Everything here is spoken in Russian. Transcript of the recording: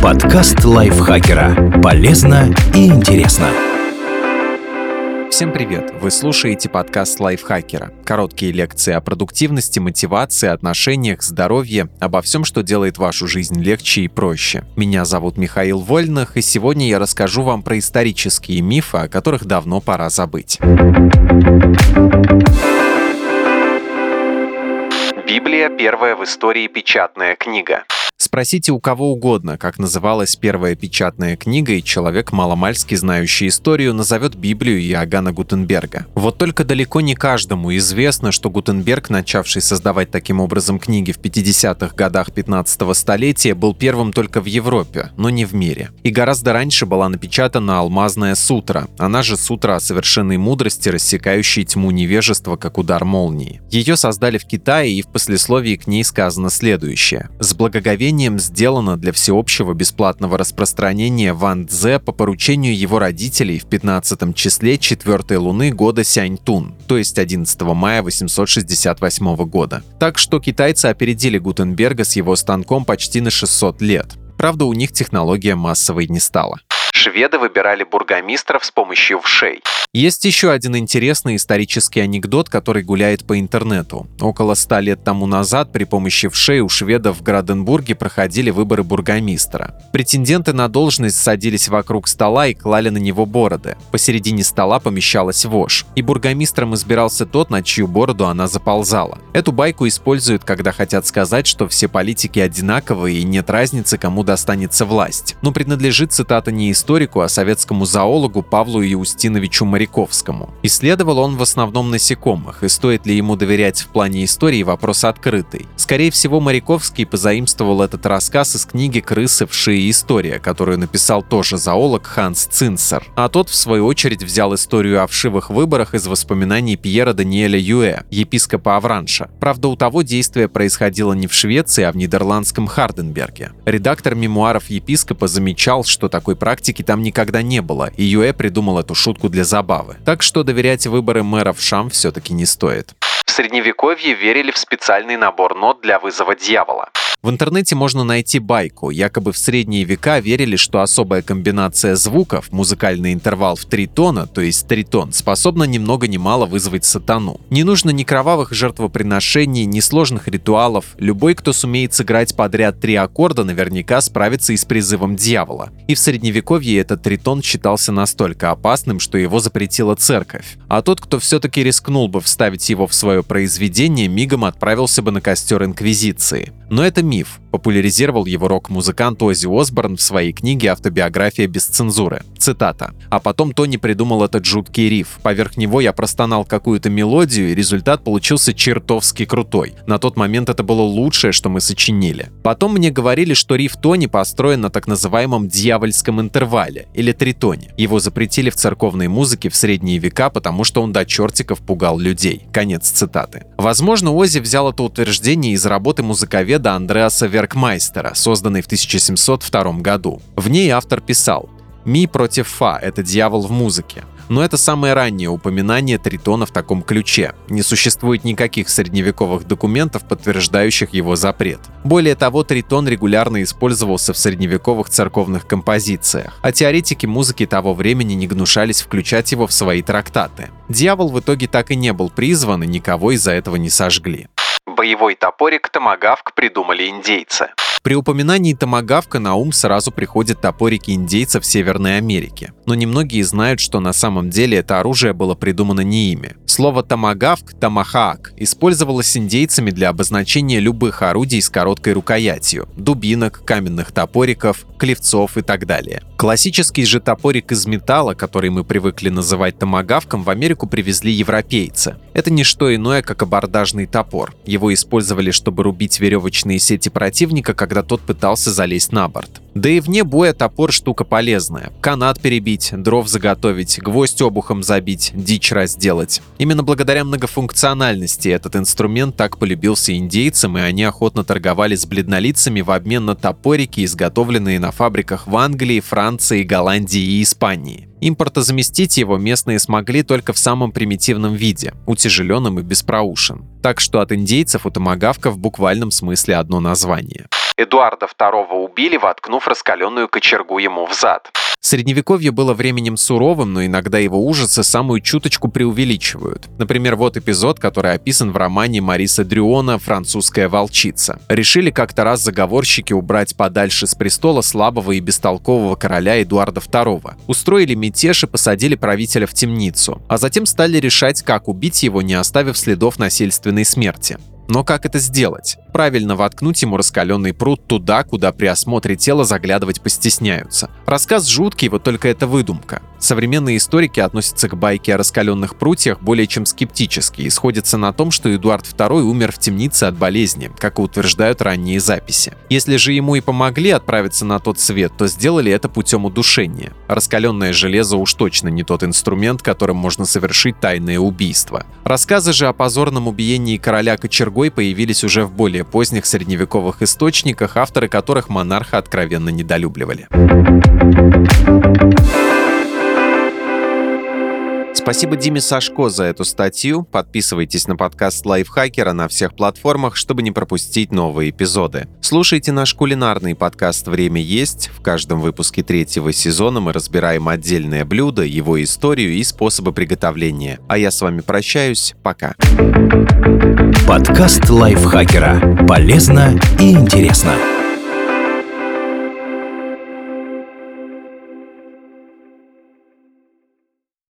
Подкаст лайфхакера. Полезно и интересно. Всем привет! Вы слушаете подкаст лайфхакера. Короткие лекции о продуктивности, мотивации, отношениях, здоровье, обо всем, что делает вашу жизнь легче и проще. Меня зовут Михаил Вольных, и сегодня я расскажу вам про исторические мифы, о которых давно пора забыть. Библия – первая в истории печатная книга. Спросите у кого угодно, как называлась первая печатная книга, и человек, маломальски знающий историю, назовет Библию Иоганна Гутенберга. Вот только далеко не каждому известно, что Гутенберг, начавший создавать таким образом книги в 50-х годах 15-го столетия, был первым только в Европе, но не в мире. И гораздо раньше была напечатана «Алмазная сутра», она же сутра о совершенной мудрости, рассекающей тьму невежества, как удар молнии. Ее создали в Китае, и в послесловии к ней сказано следующее. «С благоговением объявлением сделано для всеобщего бесплатного распространения Ван Дзе по поручению его родителей в 15 числе четвертой луны года Сяньтун, то есть 11 мая 868 года. Так что китайцы опередили Гутенберга с его станком почти на 600 лет. Правда, у них технология массовой не стала. Шведы выбирали бургомистров с помощью вшей. Есть еще один интересный исторический анекдот, который гуляет по интернету. Около ста лет тому назад при помощи вшей у шведов в Граденбурге проходили выборы бургомистра. Претенденты на должность садились вокруг стола и клали на него бороды. Посередине стола помещалась вошь. И бургомистром избирался тот, на чью бороду она заползала. Эту байку используют, когда хотят сказать, что все политики одинаковые и нет разницы, кому достанется власть. Но принадлежит цитата не историку, а советскому зоологу Павлу Иустиновичу Моряковскому. Исследовал он в основном насекомых, и стоит ли ему доверять в плане истории вопрос открытый. Скорее всего, Моряковский позаимствовал этот рассказ из книги «Крысы, вши и история», которую написал тоже зоолог Ханс Цинцер. А тот, в свою очередь, взял историю о вшивых выборах из воспоминаний Пьера Даниэля Юэ, епископа Авранша. Правда, у того действие происходило не в Швеции, а в нидерландском Харденберге. Редактор мемуаров епископа замечал, что такой практики там никогда не было, и Юэ придумал эту шутку для забавы. Так что доверять выборы мэров Шам все-таки не стоит. В средневековье верили в специальный набор нот для вызова дьявола. В интернете можно найти байку. Якобы в средние века верили, что особая комбинация звуков, музыкальный интервал в три тона, то есть тритон, способна ни много ни мало вызвать сатану. Не нужно ни кровавых жертвоприношений, ни сложных ритуалов. Любой, кто сумеет сыграть подряд три аккорда, наверняка справится и с призывом дьявола. И в средневековье этот тритон считался настолько опасным, что его запретила церковь. А тот, кто все-таки рискнул бы вставить его в свое произведение, мигом отправился бы на костер Инквизиции. Но это миф. Популяризировал его рок-музыкант Оззи Осборн в своей книге «Автобиография без цензуры». Цитата. «А потом Тони придумал этот жуткий риф. Поверх него я простонал какую-то мелодию, и результат получился чертовски крутой. На тот момент это было лучшее, что мы сочинили. Потом мне говорили, что риф Тони построен на так называемом дьявольском интервале, или тритоне. Его запретили в церковной музыке в средние века, потому что он до чертиков пугал людей». Конец цитаты. Возможно, Оззи взял это утверждение из работы музыковеда Андреаса Веркмайстера, созданной в 1702 году. В ней автор писал «Ми против Фа – это дьявол в музыке». Но это самое раннее упоминание тритона в таком ключе. Не существует никаких средневековых документов, подтверждающих его запрет. Более того, тритон регулярно использовался в средневековых церковных композициях, а теоретики музыки того времени не гнушались включать его в свои трактаты. Дьявол в итоге так и не был призван, и никого из-за этого не сожгли боевой топорик томагавк придумали индейцы. При упоминании томагавка на ум сразу приходят топорики индейцев Северной Америки. Но немногие знают, что на самом деле это оружие было придумано не ими. Слово «томагавк» — «тамахаак» использовалось индейцами для обозначения любых орудий с короткой рукоятью — дубинок, каменных топориков, клевцов и так далее. Классический же топорик из металла, который мы привыкли называть томагавком, в Америку привезли европейцы. Это не что иное, как абордажный топор. Его использовали, чтобы рубить веревочные сети противника, когда тот пытался залезть на борт. Да и вне боя топор штука полезная. Канат перебить, дров заготовить, гвоздь обухом забить, дичь разделать. Именно благодаря многофункциональности этот инструмент так полюбился индейцам, и они охотно торговали с бледнолицами в обмен на топорики, изготовленные на фабриках в Англии, Франции, Голландии и Испании. Импортозаместить его местные смогли только в самом примитивном виде, утяжеленном и без проушин. Так что от индейцев у томагавка в буквальном смысле одно название. Эдуарда II убили, воткнув раскаленную кочергу ему в зад. Средневековье было временем суровым, но иногда его ужасы самую чуточку преувеличивают. Например, вот эпизод, который описан в романе Мариса Дрюона «Французская волчица». Решили как-то раз заговорщики убрать подальше с престола слабого и бестолкового короля Эдуарда II. Устроили мятеж и посадили правителя в темницу, а затем стали решать, как убить его, не оставив следов насильственной смерти. Но как это сделать? Правильно воткнуть ему раскаленный пруд туда, куда при осмотре тела заглядывать постесняются. Рассказ жуткий, вот только это выдумка. Современные историки относятся к байке о раскаленных прутьях более чем скептически и сходятся на том, что Эдуард II умер в темнице от болезни, как и утверждают ранние записи. Если же ему и помогли отправиться на тот свет, то сделали это путем удушения. Раскаленное железо уж точно не тот инструмент, которым можно совершить тайное убийство. Рассказы же о позорном убиении короля кочергой появились уже в более поздних средневековых источниках, авторы которых монарха откровенно недолюбливали. Спасибо Диме Сашко за эту статью. Подписывайтесь на подкаст Лайфхакера на всех платформах, чтобы не пропустить новые эпизоды. Слушайте наш кулинарный подкаст «Время есть». В каждом выпуске третьего сезона мы разбираем отдельное блюдо, его историю и способы приготовления. А я с вами прощаюсь. Пока. Подкаст Лайфхакера. Полезно и интересно.